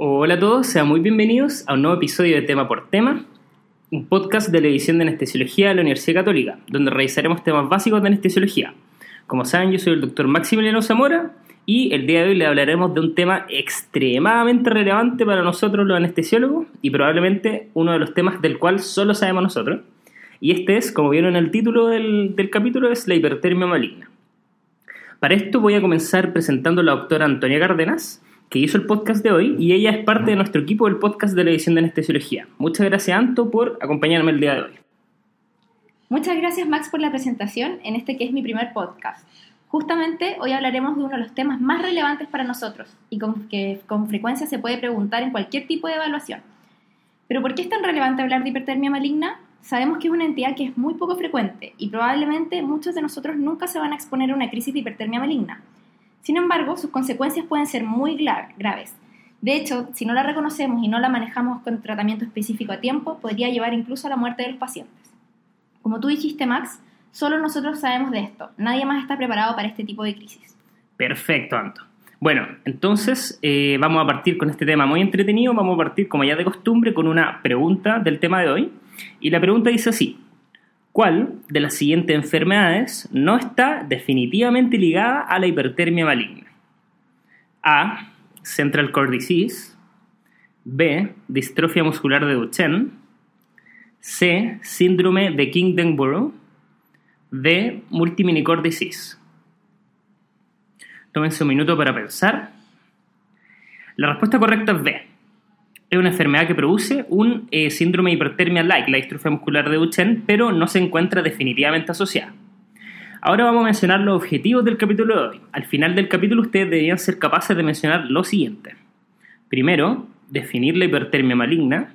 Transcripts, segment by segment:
Hola a todos, sean muy bienvenidos a un nuevo episodio de Tema por Tema, un podcast de la edición de Anestesiología de la Universidad Católica, donde revisaremos temas básicos de anestesiología. Como saben, yo soy el doctor Maximiliano Zamora y el día de hoy le hablaremos de un tema extremadamente relevante para nosotros los anestesiólogos y probablemente uno de los temas del cual solo sabemos nosotros. Y este es, como vieron en el título del, del capítulo, es la hipertermia maligna. Para esto voy a comenzar presentando a la doctora Antonia Cárdenas, que hizo el podcast de hoy y ella es parte de nuestro equipo del podcast de la edición de anestesiología. Muchas gracias, Anto, por acompañarme el día de hoy. Muchas gracias, Max, por la presentación en este que es mi primer podcast. Justamente hoy hablaremos de uno de los temas más relevantes para nosotros y que con frecuencia se puede preguntar en cualquier tipo de evaluación. Pero ¿por qué es tan relevante hablar de hipertermia maligna? Sabemos que es una entidad que es muy poco frecuente y probablemente muchos de nosotros nunca se van a exponer a una crisis de hipertermia maligna. Sin embargo, sus consecuencias pueden ser muy graves. De hecho, si no la reconocemos y no la manejamos con tratamiento específico a tiempo, podría llevar incluso a la muerte de los pacientes. Como tú dijiste, Max, solo nosotros sabemos de esto. Nadie más está preparado para este tipo de crisis. Perfecto, Anto. Bueno, entonces eh, vamos a partir con este tema muy entretenido. Vamos a partir, como ya de costumbre, con una pregunta del tema de hoy. Y la pregunta dice así. ¿Cuál de las siguientes enfermedades no está definitivamente ligada a la hipertermia maligna? A. Central Core Disease. B. Distrofia muscular de Duchenne. C. Síndrome de King-Denborough. D. Multiminicore Disease. Tómense un minuto para pensar. La respuesta correcta es B es una enfermedad que produce un eh, síndrome de hipertermia like, la distrofia muscular de Duchenne, pero no se encuentra definitivamente asociada. Ahora vamos a mencionar los objetivos del capítulo de hoy. Al final del capítulo ustedes deberían ser capaces de mencionar lo siguiente. Primero, definir la hipertermia maligna,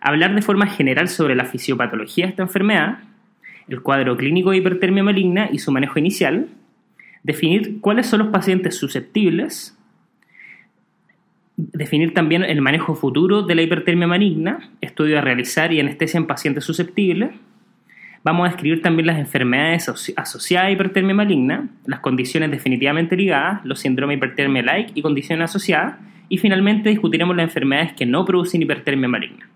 hablar de forma general sobre la fisiopatología de esta enfermedad, el cuadro clínico de hipertermia maligna y su manejo inicial, definir cuáles son los pacientes susceptibles, Definir también el manejo futuro de la hipertermia maligna, estudio a realizar y anestesia en pacientes susceptibles. Vamos a describir también las enfermedades asociadas a hipertermia maligna, las condiciones definitivamente ligadas, los síndromes hipertermia like y condiciones asociadas. Y finalmente discutiremos las enfermedades que no producen hipertermia maligna.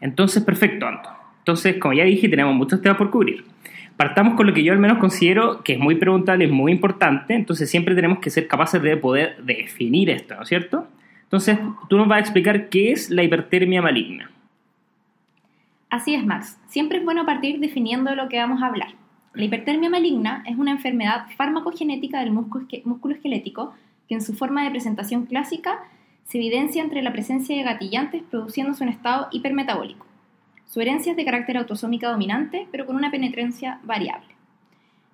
Entonces, perfecto, Anto. Entonces, como ya dije, tenemos muchos temas por cubrir partamos con lo que yo al menos considero que es muy preguntable, es muy importante, entonces siempre tenemos que ser capaces de poder definir esto, ¿no es cierto? Entonces, tú nos vas a explicar qué es la hipertermia maligna. Así es, Max. Siempre es bueno partir definiendo lo que vamos a hablar. La hipertermia maligna es una enfermedad farmacogenética del músculo esquelético que en su forma de presentación clásica se evidencia entre la presencia de gatillantes produciéndose un estado hipermetabólico. Su herencia es de carácter autosómica dominante, pero con una penetrancia variable.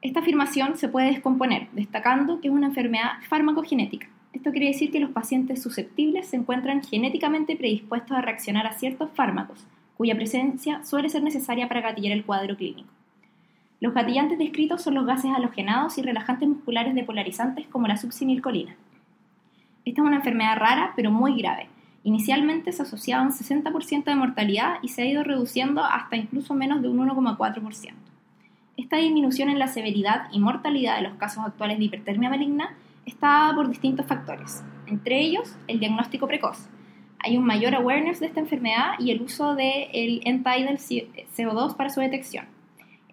Esta afirmación se puede descomponer, destacando que es una enfermedad farmacogenética. Esto quiere decir que los pacientes susceptibles se encuentran genéticamente predispuestos a reaccionar a ciertos fármacos, cuya presencia suele ser necesaria para gatillar el cuadro clínico. Los gatillantes descritos son los gases halogenados y relajantes musculares depolarizantes como la succinilcolina. Esta es una enfermedad rara pero muy grave, Inicialmente se asociaba un 60% de mortalidad y se ha ido reduciendo hasta incluso menos de un 1,4%. Esta disminución en la severidad y mortalidad de los casos actuales de hipertermia maligna está por distintos factores, entre ellos el diagnóstico precoz. Hay un mayor awareness de esta enfermedad y el uso del de end-tidal CO2 para su detección.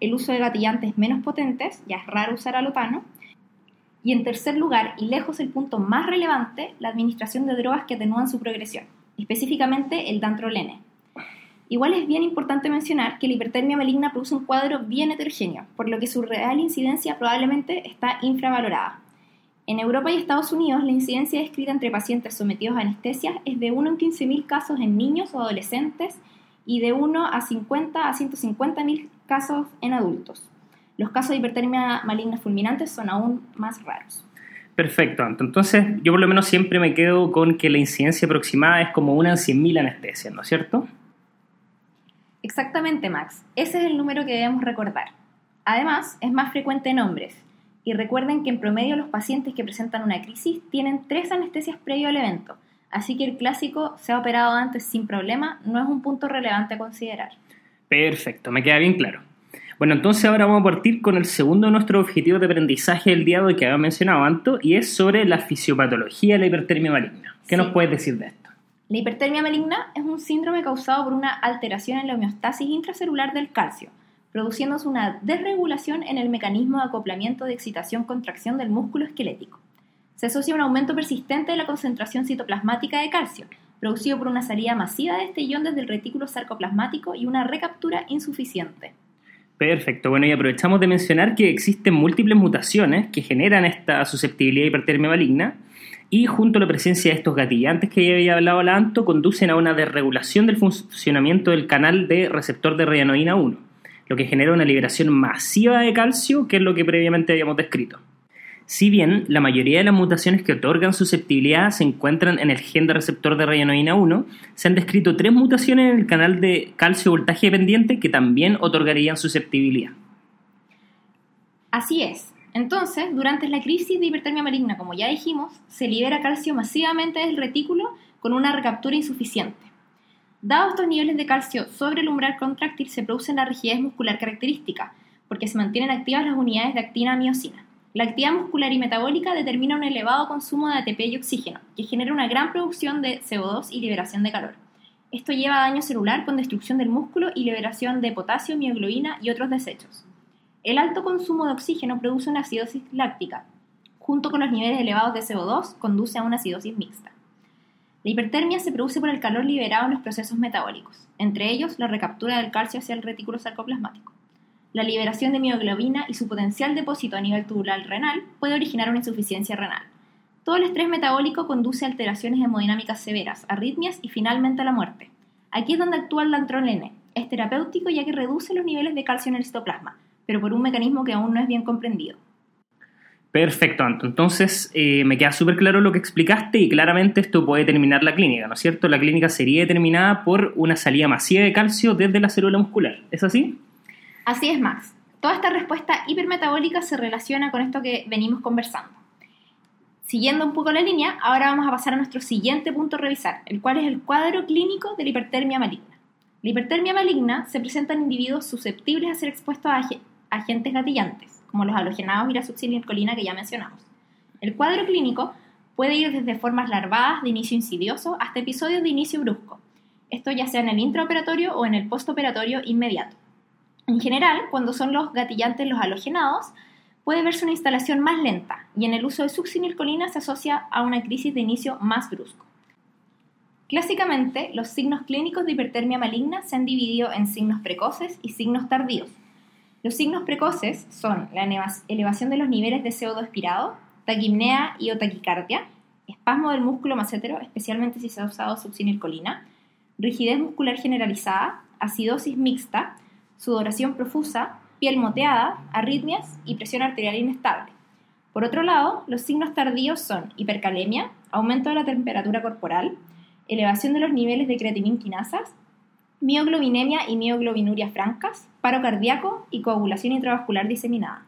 El uso de gatillantes menos potentes, ya es raro usar alopano, y en tercer lugar, y lejos el punto más relevante, la administración de drogas que atenúan su progresión, específicamente el dantrolene. Igual es bien importante mencionar que la hipertermia maligna produce un cuadro bien heterogéneo, por lo que su real incidencia probablemente está infravalorada. En Europa y Estados Unidos, la incidencia descrita entre pacientes sometidos a anestesia es de 1 en 15.000 casos en niños o adolescentes y de 1 a 50 a 150.000 casos en adultos. Los casos de hipertermia maligna fulminante son aún más raros. Perfecto, entonces yo por lo menos siempre me quedo con que la incidencia aproximada es como una en 100.000 anestesias, ¿no es cierto? Exactamente, Max. Ese es el número que debemos recordar. Además, es más frecuente en hombres. Y recuerden que en promedio los pacientes que presentan una crisis tienen tres anestesias previo al evento, así que el clásico se ha operado antes sin problema no es un punto relevante a considerar. Perfecto, me queda bien claro. Bueno, entonces ahora vamos a partir con el segundo de nuestros objetivos de aprendizaje del día de hoy que había mencionado antes, y es sobre la fisiopatología de la hipertermia maligna. ¿Qué Sí. nos puedes decir de esto? La hipertermia maligna es un síndrome causado por una alteración en la homeostasis intracelular del calcio, produciéndose una desregulación en el mecanismo de acoplamiento de excitación-contracción del músculo esquelético. Se asocia a un aumento persistente de la concentración citoplasmática de calcio, producido por una salida masiva de este ion desde el retículo sarcoplasmático y una recaptura insuficiente. Perfecto, bueno, y aprovechamos de mencionar que existen múltiples mutaciones que generan esta susceptibilidad hipertermia maligna y junto a la presencia de estos gatillantes que ya había hablado la Anto, conducen a una desregulación del funcionamiento del canal de receptor de rayanoína 1, lo que genera una liberación masiva de calcio, que es lo que previamente habíamos descrito. Si bien la mayoría de las mutaciones que otorgan susceptibilidad se encuentran en el gen de receptor de rayanoína 1, se han descrito tres mutaciones en el canal de calcio voltaje dependiente que también otorgarían susceptibilidad. Así es. Entonces, durante la crisis de hipertermia maligna, como ya dijimos, se libera calcio masivamente del retículo con una recaptura insuficiente. Dados estos niveles de calcio sobre el umbral contráctil, se produce la rigidez muscular característica, porque se mantienen activas las unidades de actina miocina. La actividad muscular y metabólica determina un elevado consumo de ATP y oxígeno, que genera una gran producción de CO2 y liberación de calor. Esto lleva a daño celular con destrucción del músculo y liberación de potasio, mioglobina y otros desechos. El alto consumo de oxígeno produce una acidosis láctica. Junto con los niveles elevados de CO2, conduce a una acidosis mixta. La hipertermia se produce por el calor liberado en los procesos metabólicos, entre ellos la recaptura del calcio hacia el retículo sarcoplasmático. La liberación de mioglobina y su potencial depósito a nivel tubular renal puede originar una insuficiencia renal. Todo el estrés metabólico conduce a alteraciones hemodinámicas severas, arritmias y finalmente a la muerte. Aquí es donde actúa el dantrolene. Es terapéutico ya que reduce los niveles de calcio en el citoplasma, pero por un mecanismo que aún no es bien comprendido. Perfecto, Anto. Entonces, eh, me queda súper claro lo que explicaste y claramente esto puede determinar la clínica, ¿no es cierto? La clínica sería determinada por una salida masiva de calcio desde la célula muscular. ¿Es así? Así es, Max. Toda esta respuesta hipermetabólica se relaciona con esto que venimos conversando. Siguiendo un poco la línea, ahora vamos a pasar a nuestro siguiente punto a revisar, el cual es el cuadro clínico de la hipertermia maligna. La hipertermia maligna se presenta en individuos susceptibles a ser expuestos a ag- agentes gatillantes, como los halogenados y la succinilcolina que ya mencionamos. El cuadro clínico puede ir desde formas larvadas de inicio insidioso hasta episodios de inicio brusco, esto ya sea en el intraoperatorio o en el postoperatorio inmediato. En general, cuando son los gatillantes los halogenados, puede verse una instalación más lenta y en el uso de succinilcolina se asocia a una crisis de inicio más brusco. Clásicamente, los signos clínicos de hipertermia maligna se han dividido en signos precoces y signos tardíos. Los signos precoces son la eleva- elevación de los niveles de CO2 expirado, taquimnea y o taquicardia, espasmo del músculo macétero, especialmente si se ha usado succinilcolina, rigidez muscular generalizada, acidosis mixta, sudoración profusa, piel moteada, arritmias y presión arterial inestable. Por otro lado, los signos tardíos son hipercalemia, aumento de la temperatura corporal, elevación de los niveles de creatininquinasas, mioglobinemia y mioglobinuria francas, paro cardíaco y coagulación intravascular diseminada.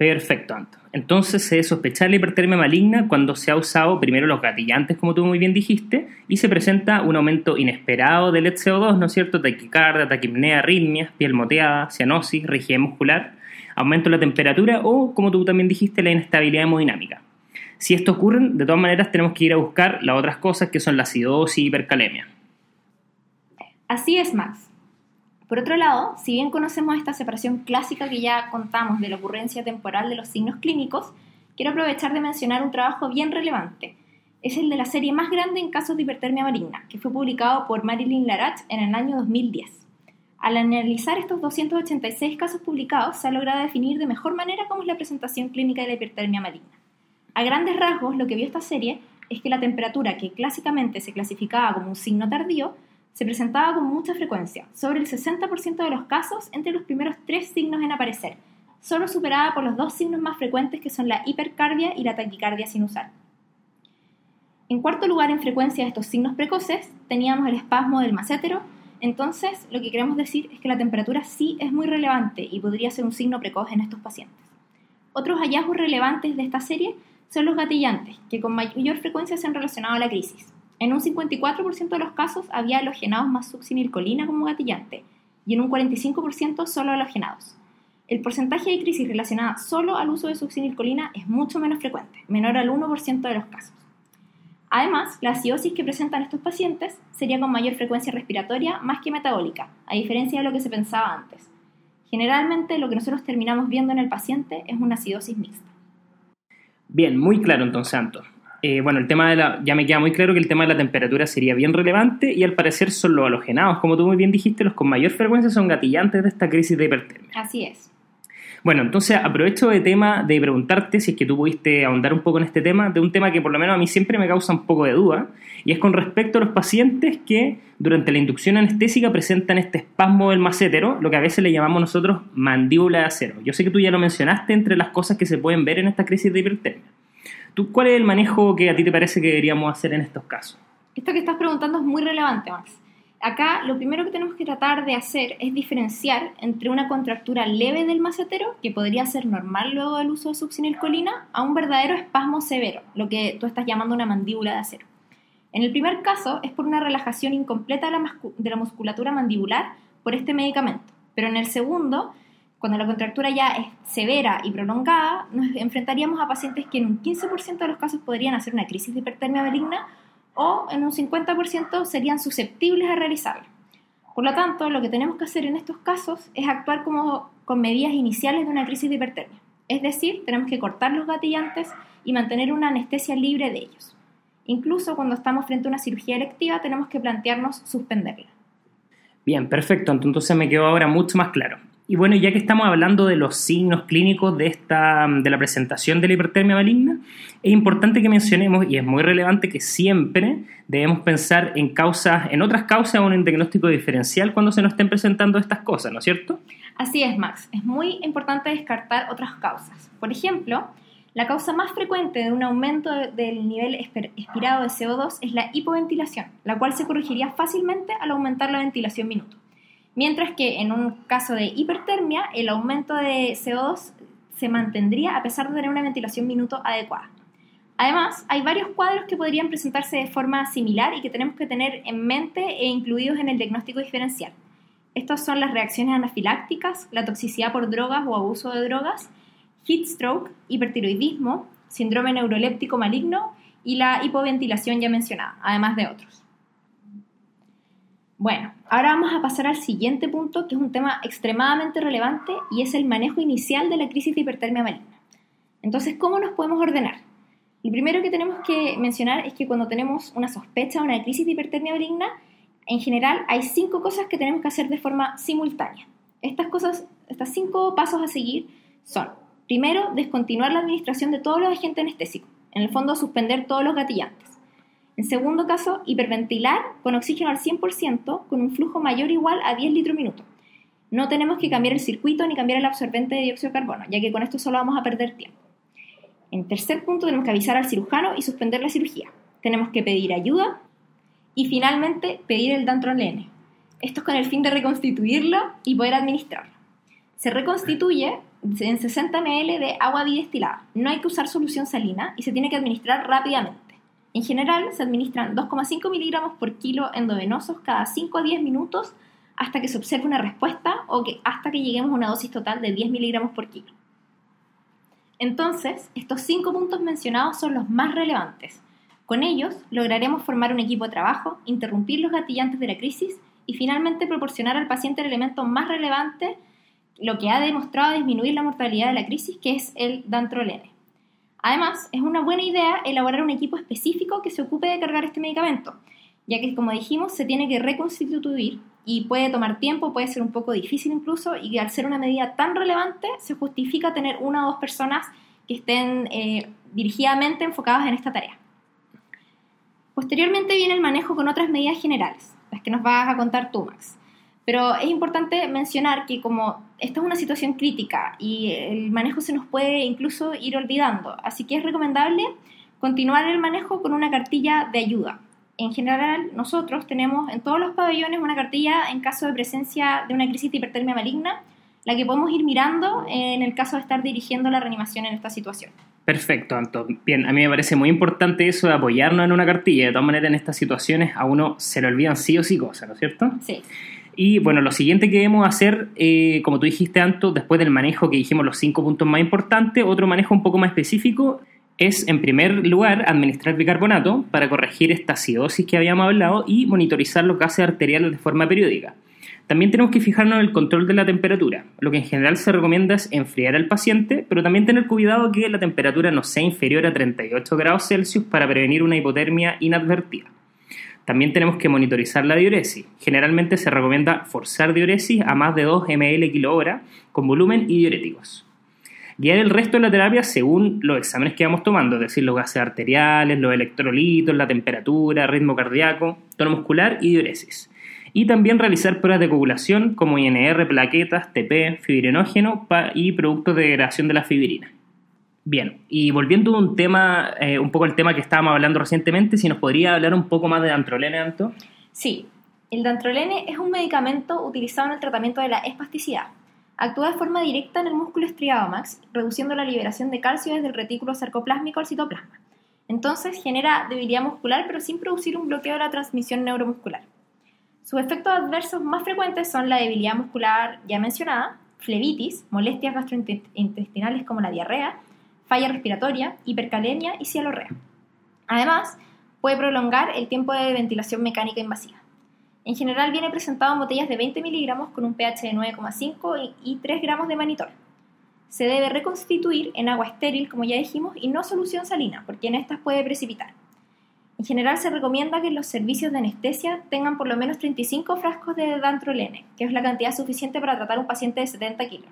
Perfecto, Anto. Entonces se debe sospechar la hipertermia maligna cuando se ha usado primero los gatillantes, como tú muy bien dijiste, y se presenta un aumento inesperado del CO2, ¿no es cierto? Taquicardia, taquipnea, arritmias, piel moteada, cianosis, rigidez muscular, aumento de la temperatura o, como tú también dijiste, la inestabilidad hemodinámica. Si esto ocurre, de todas maneras tenemos que ir a buscar las otras cosas que son la acidosis y hipercalemia. Así es, Max. Por otro lado, si bien conocemos esta separación clásica que ya contamos de la ocurrencia temporal de los signos clínicos, quiero aprovechar de mencionar un trabajo bien relevante. Es el de la serie más grande en casos de hipertermia maligna, que fue publicado por Marilyn Larach en el año 2010. Al analizar estos 286 casos publicados, se ha logrado definir de mejor manera cómo es la presentación clínica de la hipertermia maligna. A grandes rasgos, lo que vio esta serie es que la temperatura, que clásicamente se clasificaba como un signo tardío, se presentaba con mucha frecuencia, sobre el 60% de los casos entre los primeros tres signos en aparecer, solo superada por los dos signos más frecuentes que son la hipercardia y la taquicardia sinusal. En cuarto lugar en frecuencia de estos signos precoces teníamos el espasmo del macétero, entonces lo que queremos decir es que la temperatura sí es muy relevante y podría ser un signo precoz en estos pacientes. Otros hallazgos relevantes de esta serie son los gatillantes, que con mayor frecuencia se han relacionado a la crisis. En un 54% de los casos había halogenados más succinilcolina como gatillante y en un 45% solo halogenados. el porcentaje de crisis relacionada solo al uso de succinilcolina es mucho menos frecuente, menor al 1% de los casos. Además, la acidosis que presentan estos pacientes sería con mayor frecuencia respiratoria más que metabólica, a diferencia de lo que se pensaba antes. Generalmente lo que nosotros terminamos viendo en el paciente es una acidosis mixta. Bien, muy claro entonces, Anto. Eh, bueno, el tema de la, ya me queda muy claro que el tema de la temperatura sería bien relevante y al parecer son los halogenados, como tú muy bien dijiste, los con mayor frecuencia son gatillantes de esta crisis de hipertermia. Así es. Bueno, entonces aprovecho de tema de preguntarte si es que tú pudiste ahondar un poco en este tema, de un tema que por lo menos a mí siempre me causa un poco de duda, y es con respecto a los pacientes que durante la inducción anestésica presentan este espasmo del macétero, lo que a veces le llamamos nosotros mandíbula de acero. Yo sé que tú ya lo mencionaste entre las cosas que se pueden ver en esta crisis de hipertermia. ¿Tú, ¿Cuál es el manejo que a ti te parece que deberíamos hacer en estos casos? Esto que estás preguntando es muy relevante, Max. Acá lo primero que tenemos que tratar de hacer es diferenciar entre una contractura leve del macetero, que podría ser normal luego del uso de succinilcolina, a un verdadero espasmo severo, lo que tú estás llamando una mandíbula de acero. En el primer caso es por una relajación incompleta de la, de la musculatura mandibular por este medicamento, pero en el segundo, cuando la contractura ya es severa y prolongada, nos enfrentaríamos a pacientes que en un 15% de los casos podrían hacer una crisis de hipertermia maligna o en un 50% serían susceptibles a realizarla. Por lo tanto, lo que tenemos que hacer en estos casos es actuar como con medidas iniciales de una crisis de hipertermia. Es decir, tenemos que cortar los gatillantes y mantener una anestesia libre de ellos. Incluso cuando estamos frente a una cirugía electiva tenemos que plantearnos suspenderla. Bien, perfecto. Entonces me quedó ahora mucho más claro. Y bueno, ya que estamos hablando de los signos clínicos de, esta, de la presentación de la hipertermia maligna, es importante que mencionemos, y es muy relevante, que siempre debemos pensar en causas, en otras causas o en un diagnóstico diferencial cuando se nos estén presentando estas cosas, ¿no es cierto? Así es, Max. Es muy importante descartar otras causas. Por ejemplo, la causa más frecuente de un aumento del nivel expirado de CO2 es la hipoventilación, la cual se corregiría fácilmente al aumentar la ventilación minuto mientras que en un caso de hipertermia el aumento de CO2 se mantendría a pesar de tener una ventilación minuto adecuada. Además, hay varios cuadros que podrían presentarse de forma similar y que tenemos que tener en mente e incluidos en el diagnóstico diferencial. Estos son las reacciones anafilácticas, la toxicidad por drogas o abuso de drogas, heat stroke, hipertiroidismo, síndrome neuroléptico maligno y la hipoventilación ya mencionada, además de otros. Bueno, ahora vamos a pasar al siguiente punto, que es un tema extremadamente relevante y es el manejo inicial de la crisis de hipertermia maligna. Entonces, ¿cómo nos podemos ordenar? Lo primero que tenemos que mencionar es que cuando tenemos una sospecha o una crisis de hipertermia maligna, en general hay cinco cosas que tenemos que hacer de forma simultánea. Estas cosas, estos cinco pasos a seguir son, primero, descontinuar la administración de todos los agentes anestésicos, en el fondo suspender todos los gatillantes. En segundo caso, hiperventilar con oxígeno al 100% con un flujo mayor o igual a 10 litros minuto. No tenemos que cambiar el circuito ni cambiar el absorbente de dióxido de carbono, ya que con esto solo vamos a perder tiempo. En tercer punto, tenemos que avisar al cirujano y suspender la cirugía. Tenemos que pedir ayuda y finalmente pedir el dantrolene. Esto es con el fin de reconstituirlo y poder administrarlo. Se reconstituye en 60 ml de agua bidestilada. No hay que usar solución salina y se tiene que administrar rápidamente. En general, se administran 2,5 miligramos por kilo endovenosos cada 5 a 10 minutos hasta que se observe una respuesta o hasta que lleguemos a una dosis total de 10 miligramos por kilo. Entonces, estos cinco puntos mencionados son los más relevantes. Con ellos lograremos formar un equipo de trabajo, interrumpir los gatillantes de la crisis y finalmente proporcionar al paciente el elemento más relevante, lo que ha demostrado disminuir la mortalidad de la crisis, que es el dantrolene. Además, es una buena idea elaborar un equipo específico que se ocupe de cargar este medicamento, ya que, como dijimos, se tiene que reconstituir y puede tomar tiempo, puede ser un poco difícil incluso, y al ser una medida tan relevante, se justifica tener una o dos personas que estén eh, dirigidamente enfocadas en esta tarea. Posteriormente viene el manejo con otras medidas generales, las que nos vas a contar tú, Max. Pero es importante mencionar que como esta es una situación crítica y el manejo se nos puede incluso ir olvidando, así que es recomendable continuar el manejo con una cartilla de ayuda. En general, nosotros tenemos en todos los pabellones una cartilla en caso de presencia de una crisis de hipertermia maligna, la que podemos ir mirando en el caso de estar dirigiendo la reanimación en esta situación. Perfecto, Anto. Bien, a mí me parece muy importante eso de apoyarnos en una cartilla. De todas maneras, en estas situaciones a uno se le olvidan sí o sí cosas, ¿no es cierto? Sí. Y bueno, lo siguiente que debemos hacer, eh, como tú dijiste, Anto, después del manejo que dijimos los cinco puntos más importantes, otro manejo un poco más específico es, en primer lugar, administrar bicarbonato para corregir esta acidosis que habíamos hablado y monitorizar los gases arteriales de forma periódica. También tenemos que fijarnos en el control de la temperatura. Lo que en general se recomienda es enfriar al paciente, pero también tener cuidado que la temperatura no sea inferior a 38 grados Celsius para prevenir una hipotermia inadvertida. También tenemos que monitorizar la diuresis. Generalmente se recomienda forzar diuresis a más de 2 ml kilo hora con volumen y diuréticos. Guiar el resto de la terapia según los exámenes que vamos tomando, es decir, los gases arteriales, los electrolitos, la temperatura, ritmo cardíaco, tono muscular y diuresis y también realizar pruebas de coagulación como INR, plaquetas, TP, fibrinógeno y productos de degradación de la fibrina. Bien, y volviendo a un tema, eh, un poco al tema que estábamos hablando recientemente, si nos podría hablar un poco más de dantrolene, Anto. Sí, el dantrolene es un medicamento utilizado en el tratamiento de la espasticidad. Actúa de forma directa en el músculo estriado max, reduciendo la liberación de calcio desde el retículo sarcoplásmico al citoplasma. Entonces genera debilidad muscular, pero sin producir un bloqueo de la transmisión neuromuscular. Sus efectos adversos más frecuentes son la debilidad muscular ya mencionada, flebitis, molestias gastrointestinales como la diarrea, falla respiratoria, hipercalemia y cialorrea. Además, puede prolongar el tiempo de ventilación mecánica invasiva. En general viene presentado en botellas de 20 miligramos con un pH de 9,5 y 3 gramos de manitol. Se debe reconstituir en agua estéril, como ya dijimos, y no solución salina, porque en estas puede precipitar. En general se recomienda que los servicios de anestesia tengan por lo menos 35 frascos de dantrolene, que es la cantidad suficiente para tratar un paciente de 70 kilos.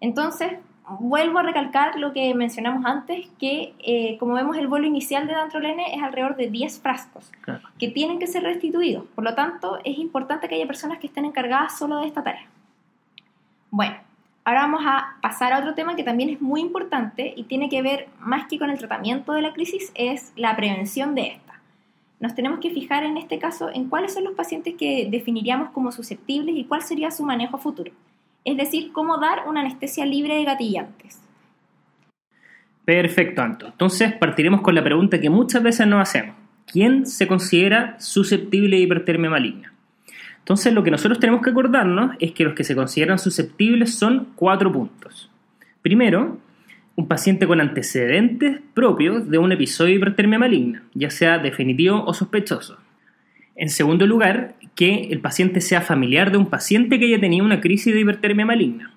Entonces, vuelvo a recalcar lo que mencionamos antes, que eh, como vemos el vuelo inicial de dantrolene es alrededor de 10 frascos, que tienen que ser restituidos. Por lo tanto, es importante que haya personas que estén encargadas solo de esta tarea. Bueno, Ahora vamos a pasar a otro tema que también es muy importante y tiene que ver más que con el tratamiento de la crisis, es la prevención de esta. Nos tenemos que fijar en este caso en cuáles son los pacientes que definiríamos como susceptibles y cuál sería su manejo futuro. Es decir, cómo dar una anestesia libre de gatillantes. Perfecto, Anto. Entonces partiremos con la pregunta que muchas veces nos hacemos. ¿Quién se considera susceptible de hipertermia maligna? Entonces lo que nosotros tenemos que acordarnos es que los que se consideran susceptibles son cuatro puntos. Primero, un paciente con antecedentes propios de un episodio de hipertermia maligna, ya sea definitivo o sospechoso. En segundo lugar, que el paciente sea familiar de un paciente que haya tenido una crisis de hipertermia maligna.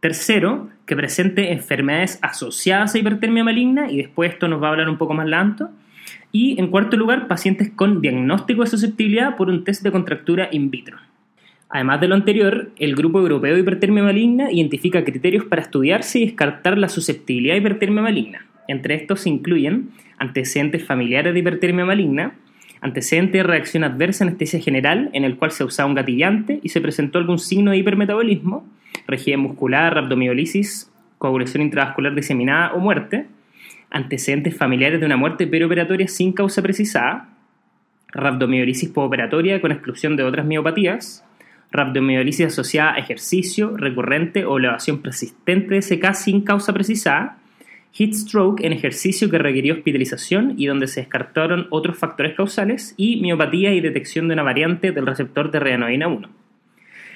Tercero, que presente enfermedades asociadas a hipertermia maligna, y después esto nos va a hablar un poco más lento. Y en cuarto lugar, pacientes con diagnóstico de susceptibilidad por un test de contractura in vitro. Además de lo anterior, el Grupo Europeo de Hipertermia Maligna identifica criterios para estudiarse y descartar la susceptibilidad a hipertermia maligna. Entre estos se incluyen antecedentes familiares de hipertermia maligna, antecedentes de reacción adversa anestesia general en el cual se usaba un gatillante y se presentó algún signo de hipermetabolismo, rigidez muscular, rhabdomiolisis, coagulación intravascular diseminada o muerte, antecedentes familiares de una muerte perioperatoria sin causa precisada, rhabdomiolisis postoperatoria con exclusión de otras miopatías, rhabdomiolisis asociada a ejercicio recurrente o elevación persistente de SK sin causa precisada, heat stroke en ejercicio que requirió hospitalización y donde se descartaron otros factores causales, y miopatía y detección de una variante del receptor de reanoína 1.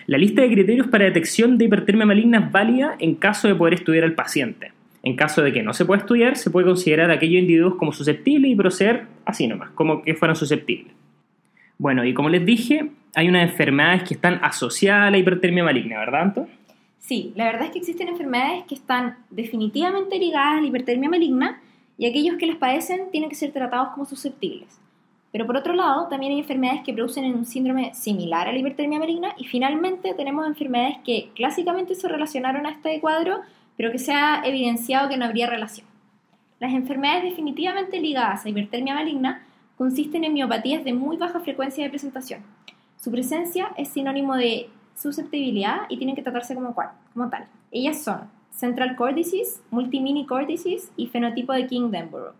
La lista de criterios para detección de hipertermia maligna es válida en caso de poder estudiar al paciente. En caso de que no se pueda estudiar, se puede considerar a aquellos individuos como susceptibles y proceder así nomás, como que fueran susceptibles. Bueno, y como les dije, hay unas enfermedades que están asociadas a la hipertermia maligna, ¿verdad, Anto? Sí, la verdad es que existen enfermedades que están definitivamente ligadas a la hipertermia maligna y aquellos que las padecen tienen que ser tratados como susceptibles. Pero por otro lado, también hay enfermedades que producen un síndrome similar a la hipertermia maligna y finalmente tenemos enfermedades que clásicamente se relacionaron a este cuadro pero que se ha evidenciado que no habría relación. Las enfermedades definitivamente ligadas a hipertermia maligna consisten en miopatías de muy baja frecuencia de presentación. Su presencia es sinónimo de susceptibilidad y tienen que tratarse como, como tal. Ellas son Central Core Disease, Multimini Core y fenotipo de King-Denborough.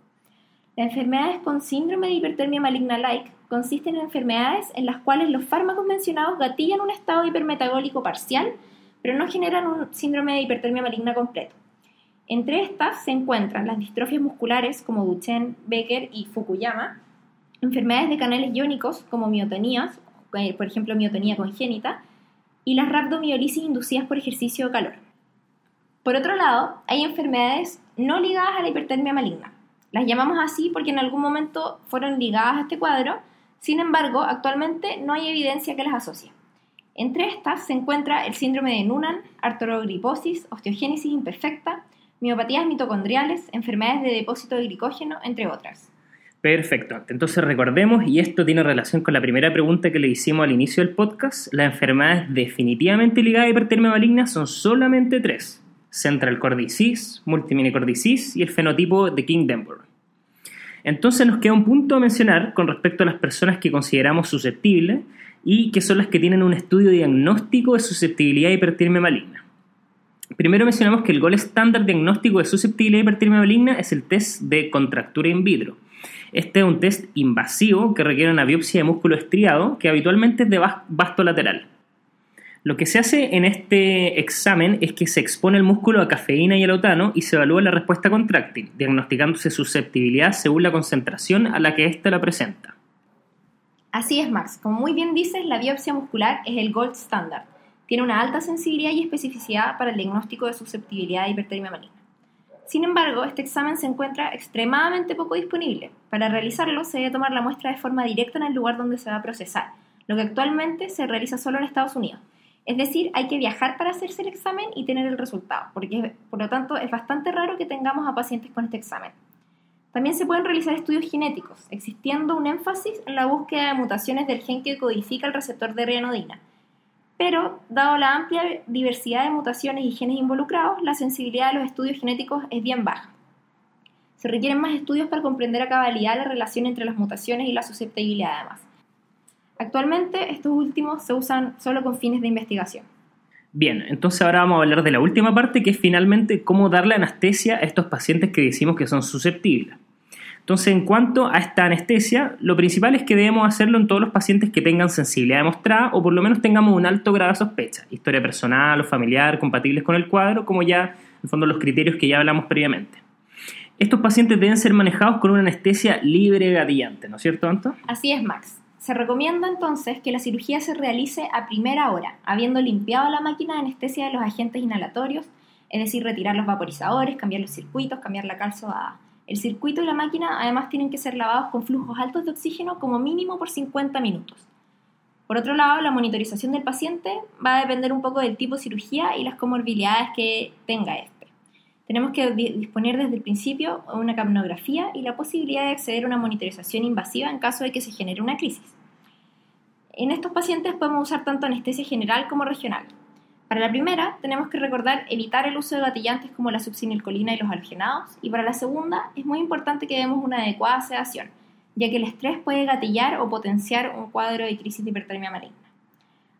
Las enfermedades con síndrome de hipertermia maligna-like consisten en enfermedades en las cuales los fármacos mencionados gatillan un estado hipermetabólico parcial pero no generan un síndrome de hipertermia maligna completo. Entre estas se encuentran las distrofias musculares como Duchenne, Becker y Fukuyama, enfermedades de canales iónicos como miotonías, eh, por ejemplo miotonía congénita, y las rhabdomiolisis inducidas por ejercicio o calor. Por otro lado, hay enfermedades no ligadas a la hipertermia maligna. Las llamamos así porque en algún momento fueron ligadas a este cuadro, sin embargo, actualmente no hay evidencia que las asocie. Entre estas se encuentra el síndrome de Noonan, artrogriposis, osteogénesis imperfecta, miopatías mitocondriales, enfermedades de depósito de glicógeno, entre otras. Perfecto. Entonces recordemos, y esto tiene relación con la primera pregunta que le hicimos al inicio del podcast, las enfermedades definitivamente ligadas a hipertermia maligna son solamente tres. Central Cord Disease, Multimini y el fenotipo de King-Denver. Entonces nos queda un punto a mencionar con respecto a las personas que consideramos susceptibles y que son las que tienen un estudio diagnóstico de susceptibilidad a hipertermia maligna. Primero mencionamos que el gol estándar diagnóstico de susceptibilidad a hipertermia maligna es el test de contractura in vitro. Este es un test invasivo que requiere una biopsia de músculo estriado que habitualmente es de vasto lateral. Lo que se hace en este examen es que se expone el músculo a cafeína y al otano y se evalúa la respuesta contráctil, diagnosticándose susceptibilidad según la concentración a la que ésta la presenta. Así es, Max. Como muy bien dices, la biopsia muscular es el gold standard. Tiene una alta sensibilidad y especificidad para el diagnóstico de susceptibilidad de hipertermia maligna. Sin embargo, este examen se encuentra extremadamente poco disponible. Para realizarlo se debe tomar la muestra de forma directa en el lugar donde se va a procesar, lo que actualmente se realiza solo en Estados Unidos. Es decir, hay que viajar para hacerse el examen y tener el resultado, porque por lo tanto es bastante raro que tengamos a pacientes con este examen. También se pueden realizar estudios genéticos, existiendo un énfasis en la búsqueda de mutaciones del gen que codifica el receptor de rianodina. Pero, dado la amplia diversidad de mutaciones y genes involucrados, la sensibilidad de los estudios genéticos es bien baja. Se requieren más estudios para comprender a cabalidad la relación entre las mutaciones y la susceptibilidad además. Actualmente estos últimos se usan solo con fines de investigación. Bien, entonces ahora vamos a hablar de la última parte, que es finalmente cómo darle anestesia a estos pacientes que decimos que son susceptibles. Entonces, en cuanto a esta anestesia, lo principal es que debemos hacerlo en todos los pacientes que tengan sensibilidad demostrada o por lo menos tengamos un alto grado de sospecha, historia personal o familiar compatibles con el cuadro, como ya, en el fondo, los criterios que ya hablamos previamente. Estos pacientes deben ser manejados con una anestesia libre gatillante, ¿no es cierto, Anto? Así es, Max. Se recomienda entonces que la cirugía se realice a primera hora, habiendo limpiado la máquina de anestesia de los agentes inhalatorios, es decir, retirar los vaporizadores, cambiar los circuitos, cambiar la calzada. El circuito y la máquina además tienen que ser lavados con flujos altos de oxígeno como mínimo por 50 minutos. Por otro lado, la monitorización del paciente va a depender un poco del tipo de cirugía y las comorbilidades que tenga este. Tenemos que disponer desde el principio una capnografía y la posibilidad de acceder a una monitorización invasiva en caso de que se genere una crisis. En estos pacientes podemos usar tanto anestesia general como regional. Para la primera, tenemos que recordar evitar el uso de gatillantes como la subcinilcolina y los algenados, y para la segunda, es muy importante que demos una adecuada sedación, ya que el estrés puede gatillar o potenciar un cuadro de crisis de hipertermia maligna.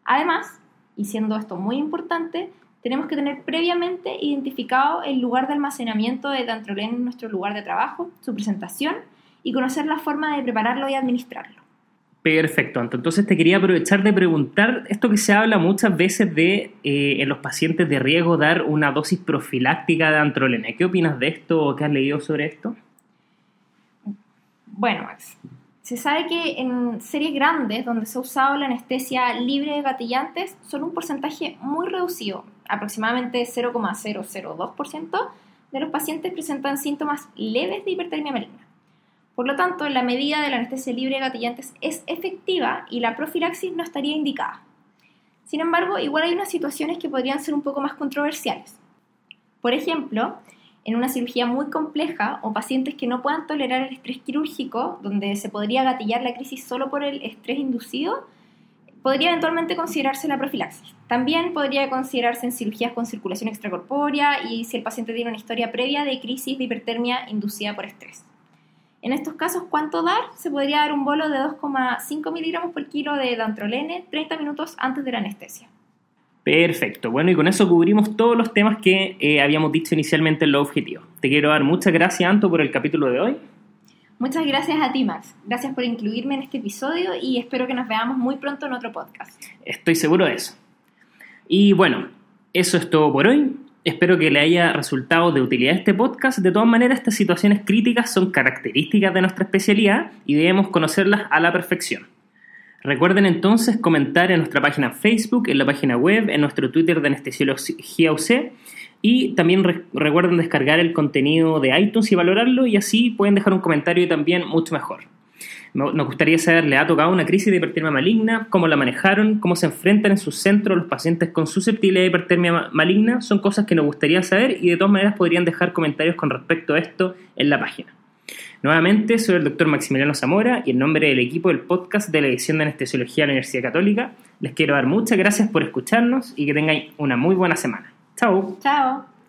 Además, y siendo esto muy importante, tenemos que tener previamente identificado el lugar de almacenamiento de dantrolén en nuestro lugar de trabajo, su presentación y conocer la forma de prepararlo y administrarlo. Perfecto, Entonces te quería aprovechar de preguntar esto que se habla muchas veces de eh, en los pacientes de riesgo dar una dosis profiláctica de antrolena. ¿Qué opinas de esto o qué has leído sobre esto? Bueno, Max, se sabe que en series grandes donde se ha usado la anestesia libre de gatillantes son un porcentaje muy reducido, aproximadamente 0,002% de los pacientes presentan síntomas leves de hipertermia maligna. Por lo tanto, la medida de la anestesia libre de gatillantes es efectiva y la profilaxis no estaría indicada. Sin embargo, igual hay unas situaciones que podrían ser un poco más controversiales. Por ejemplo, en una cirugía muy compleja o pacientes que no puedan tolerar el estrés quirúrgico, donde se podría gatillar la crisis solo por el estrés inducido, podría eventualmente considerarse la profilaxis. También podría considerarse en cirugías con circulación extracorpórea y si el paciente tiene una historia previa de crisis de hipertermia inducida por estrés. En estos casos, ¿cuánto dar? Se podría dar un bolo de 2,5 miligramos por kilo de dantrolene 30 minutos antes de la anestesia. Perfecto. Bueno, y con eso cubrimos todos los temas que eh, habíamos dicho inicialmente en los objetivos. Te quiero dar muchas gracias, Anto, por el capítulo de hoy. Muchas gracias a ti, Max. Gracias por incluirme en este episodio y espero que nos veamos muy pronto en otro podcast. Estoy seguro de eso. Y bueno, eso es todo por hoy. Espero que le haya resultado de utilidad este podcast. De todas maneras, estas situaciones críticas son características de nuestra especialidad y debemos conocerlas a la perfección. Recuerden entonces comentar en nuestra página Facebook, en la página web, en nuestro Twitter de Anestesiología UC y también recuerden descargar el contenido de iTunes y valorarlo y así pueden dejar un comentario también mucho mejor. Nos gustaría saber, ¿le ha tocado una crisis de hipertermia maligna? ¿Cómo la manejaron? ¿Cómo se enfrentan en sus centros los pacientes con susceptibilidad de hipertermia maligna? Son cosas que nos gustaría saber y de todas maneras podrían dejar comentarios con respecto a esto en la página. Nuevamente, soy el doctor Maximiliano Zamora y en nombre del equipo del podcast de la edición de Anestesiología de la Universidad Católica, les quiero dar muchas gracias por escucharnos y que tengan una muy buena semana. Chao. Chao.